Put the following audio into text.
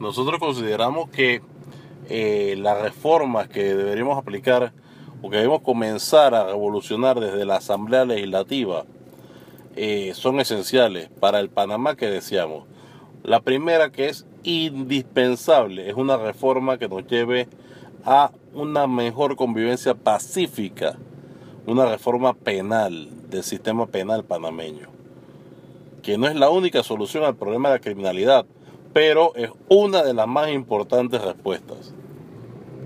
nosotros consideramos que eh, las reformas que deberíamos aplicar o que debemos comenzar a revolucionar desde la Asamblea Legislativa eh, son esenciales para el Panamá que deseamos. La primera que es indispensable es una reforma que nos lleve a una mejor convivencia pacífica, una reforma penal del sistema penal panameño, que no es la única solución al problema de la criminalidad, pero es una de las más importantes respuestas.